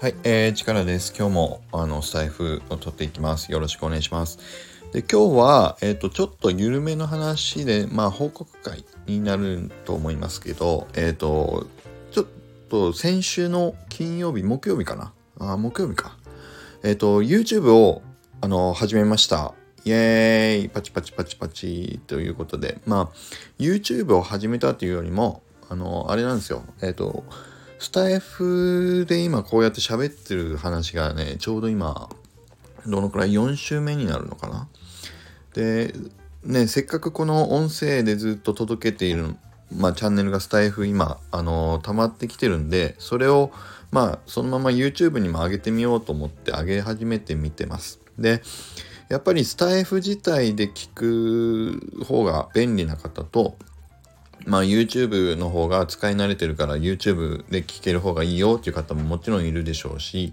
はい、えー、力です。今日もあのスタイフを取っていきます。よろしくお願いします。で、今日は、えっ、と、ちょっと緩めの話で、まあ、報告会になると思いますけど、えっ、と、ちょっと先週の金曜日、木曜日かな？あ、木曜日か。えっ、と、YouTube を、あの、始めました。イエーイパチパチパチパチということで、まあ、YouTube を始めたというよりも、あの、あれなんですよ。えっ、と、スタイフで今こうやって喋ってる話がね、ちょうど今、どのくらい？4週目になるのかな？で、ね、せっかくこの音声でずっと届けている、まあ、チャンネルがスタイフ今、あのー溜まってきてるんで、それを、まあ、そのまま YouTube にも上げてみようと思って上げ始めてみてます。で、やっぱりスタイフ自体で聞く方が便利な方と、まあ YouTube の方が使い慣れてるから YouTube で聞ける方がいいよっていう方ももちろんいるでしょうし、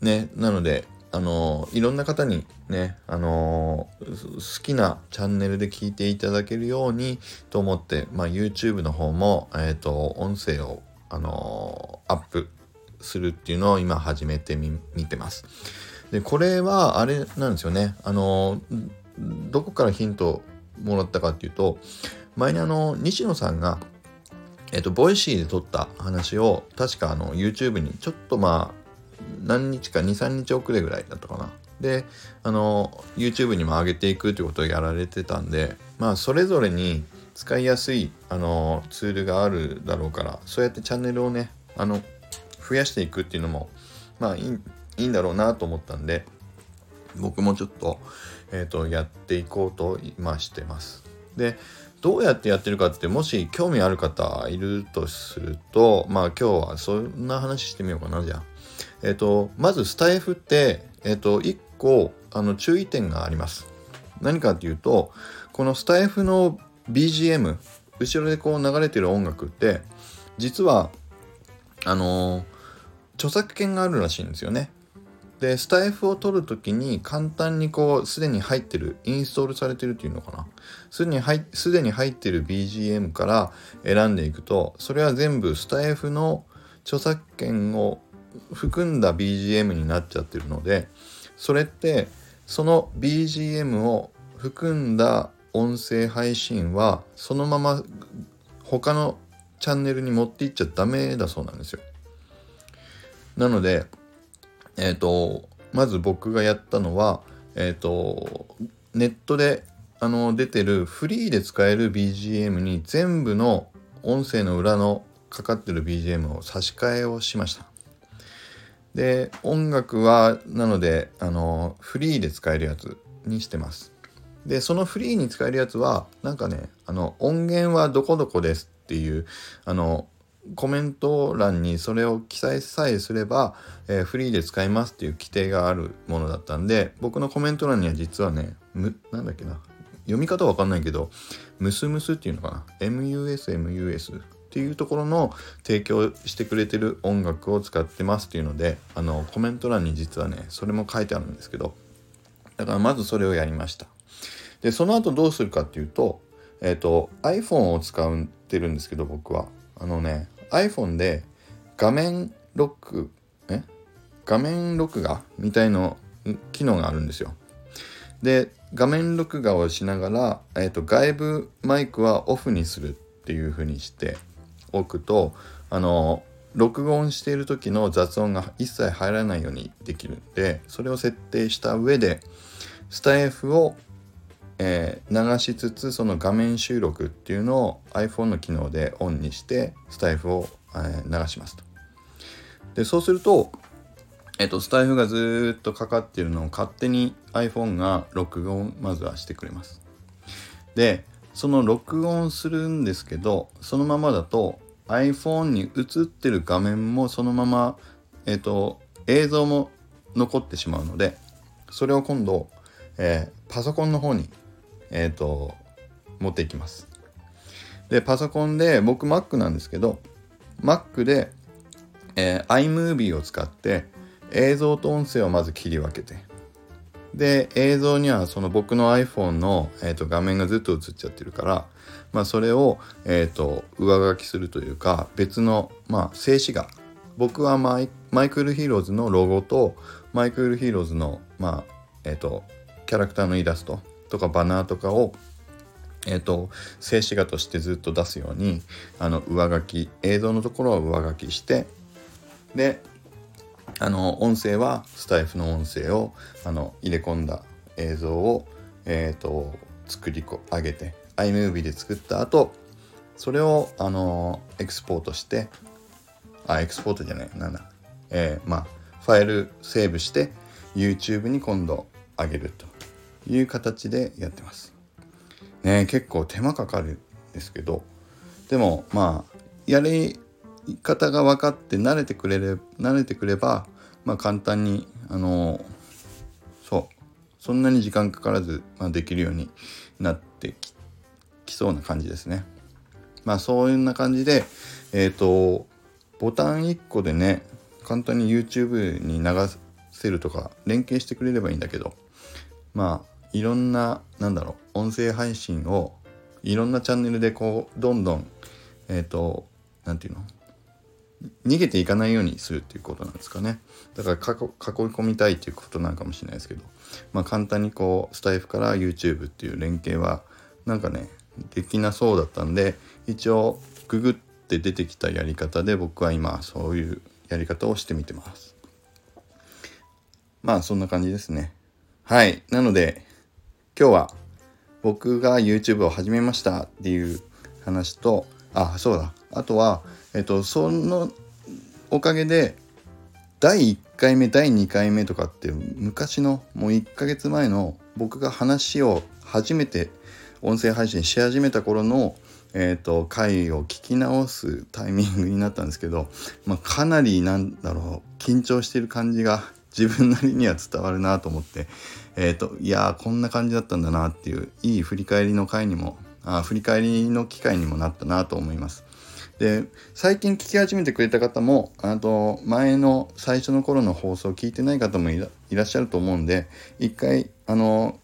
ね、なので、あのいろんな方にね、あの好きなチャンネルで聞いていただけるようにと思って、まあ YouTube の方も、えっ、と、音声を、あのアップするっていうのを今始めてみ、見てます。で、これはあれなんですよね。あのどこからヒントもらったかっていうと、前にあの西野さんがえっと Voicy で撮った話を確かあの YouTube にちょっとまあ何日か2、3日遅れぐらいだったかなであの YouTube にも上げていくということをやられてたんでまあそれぞれに使いやすいあのツールがあるだろうからそうやってチャンネルをねあの増やしていくっていうのもまあいいいいんだろうなと思ったんで僕もちょっと,、えー、とやっていこうと今してます。でどうやってやってるかってもし興味ある方いるとするとまあ今日はそんな話してみようかなじゃあ。えっ、とまずスタイフってえっ、と1個あの注意点があります。何かっていうとこのスタイフの BGM 後ろでこう流れてる音楽って実はあの著作権があるらしいんですよね。でスタイフを取るときに簡単にこうすでに入ってるインストールされてるっていうのかなすでに入すでに入ってる BGM から選んでいくとそれは全部スタイフの著作権を含んだ BGM になっちゃってるのでそれってその BGM を含んだ音声配信はそのまま他のチャンネルに持っていっちゃダメだそうなんですよ。なのでえっ、とまず僕がやったのはえっ、とネットであの出てるフリーで使える BGM に全部の音声の裏のかかってる BGM を差し替えをしました。で音楽はなのであのフリーで使えるやつにしてます。でそのフリーに使えるやつはなんかねあの音源はどこどこですっていうあのコメント欄にそれを記載さえすれば、えーフリーで使えますっていう規定があるものだったんで僕のコメント欄には実はねむなんだっけな読み方わかんないけどムスムスっていうのかな MUSMUS っていうところの提供してくれてる音楽を使ってますっていうのであのコメント欄に実はねそれも書いてあるんですけどだからまずそれをやりました。でその後どうするかっていうとえっ、と iPhone を使ってるんですけど僕は。あのね iPhone で画面ロックえ？画面録画みたいの機能があるんですよ。で画面録画をしながら、えー、と外部マイクはオフにするっていう風にしておくとあの録音している時の雑音が一切入らないようにできるんでそれを設定した上でスタイフを、えー流しつつその画面収録っていうのを iPhone の機能でオンにしてスタイフを、えー流しますと。でそうするとえっと、スタイフがずっとかかっているのを勝手に iPhone が録音まずはしてくれます。で、その録音するんですけど、そのままだと iPhone に映ってる画面もそのまま、えっと、映像も残ってしまうので、それを今度、えーパソコンの方に、えっと、持っていきます。で、パソコンで、僕 Mac なんですけど、Mac で、えー iMovie を使って映像と音声をまず切り分けてで映像にはその僕の iPhone の、えー、と画面がずっと映っちゃってるから、まあ、それを、えー、と上書きするというか別の、まあ、静止画僕はマイマイクルヒーローズのロゴとマイクルヒーローズのまあえっ、とキャラクターのイラストとかバナーとかをえーと、静止画としてずっと出すようにあの上書き映像のところは上書きしてであの音声はスタエフの音声をあの入れ込んだ映像を、えーと、作り上げて iMovie で作った後それをあのエクスポートしてあエクスポートじゃないなんだ。えー、まあファイルセーブして YouTube に今度上げると。いう形でやってます。ね結構手間かかるんですけどでもまあやり方が分かって慣れてくれれ慣れてくればまあ簡単にあのそうそんなに時間かからず、まあ、できるようになってきそうな感じですね。まあそういうな感じでえっ、ー、とボタン1個でね簡単に YouTube に流せるとか連携してくれればいいんだけどまあいろんななんだろう音声配信をいろんなチャンネルでこうどんどんえっ、ー、と何て言うの逃げていかないようにするっていうことなんですかね。だから囲い込みたいっていうことなのかもしれないですけどまあ簡単にこうスタイフから YouTube っていう連携はなんかねできなそうだったんで一応ググって出てきたやり方で僕は今そういうやり方をしてみてます。まあそんな感じですね。はい。なので今日は僕が YouTube を始めましたっていう話とあそうだ。あとはえっとそのおかげで第1回目第2回目とかって昔のもう1ヶ月前の僕が話を初めて音声配信し始めた頃のえーと、回を聞き直すタイミングになったんですけど、まあ、かなりなんだろう緊張してる感じが自分なりには伝わるなと思って、えっ、ー、と、いやこんな感じだったんだなっていう、いい振り返りの回にも、あ振り返りの機会にもなったなと思います。で、最近聞き始めてくれた方も、あと、前の最初の頃の放送聞いてない方もいらっしゃると思うんで、一回、あの、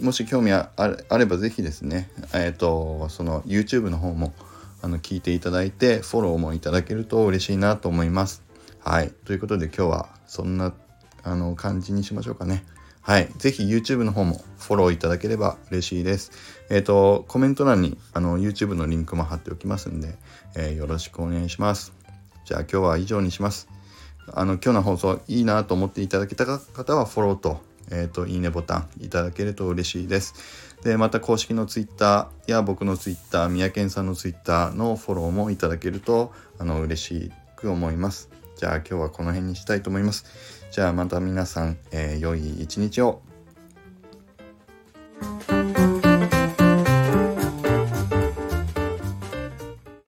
もし興味あれば是非ですね、えっ、ー、と、その YouTube の方も、あの、聞いていただいて、フォローもいただけると嬉しいなと思います。はい。ということで今日はそんな、あの、感じにしましょうかね。はい。ぜひ YouTube の方もフォローいただければ嬉しいです。えっ、ー、と、コメント欄にあの YouTube のリンクも貼っておきますんで、えー、よろしくお願いします。じゃあ今日は以上にします。あの、今日の放送いいなと思っていただけた方はフォローと、えっ、ー、と、いいねボタンいただけると嬉しいです。で、また公式の Twitter や僕の Twitter、三宅さんの Twitter のフォローもいただけると、あの、嬉しく思います。じゃあ今日はこの辺にしたいと思います。じゃあまた皆さん、えー、良い一日を。